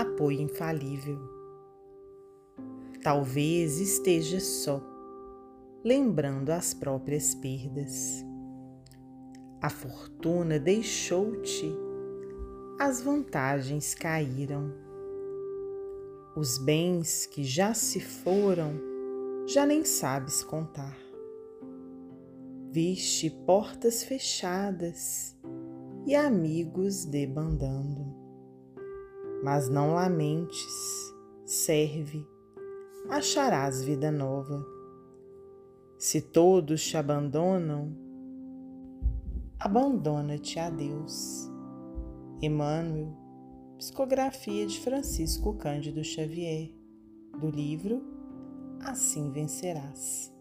apoio infalível. Talvez esteja só, lembrando as próprias perdas. A fortuna deixou-te, as vantagens caíram. Os bens que já se foram, já nem sabes contar. Viste portas fechadas e amigos debandando. Mas não lamentes, serve, acharás vida nova. Se todos te abandonam, abandona-te a Deus. Emmanuel, psicografia de Francisco Cândido Xavier, do livro Assim Vencerás.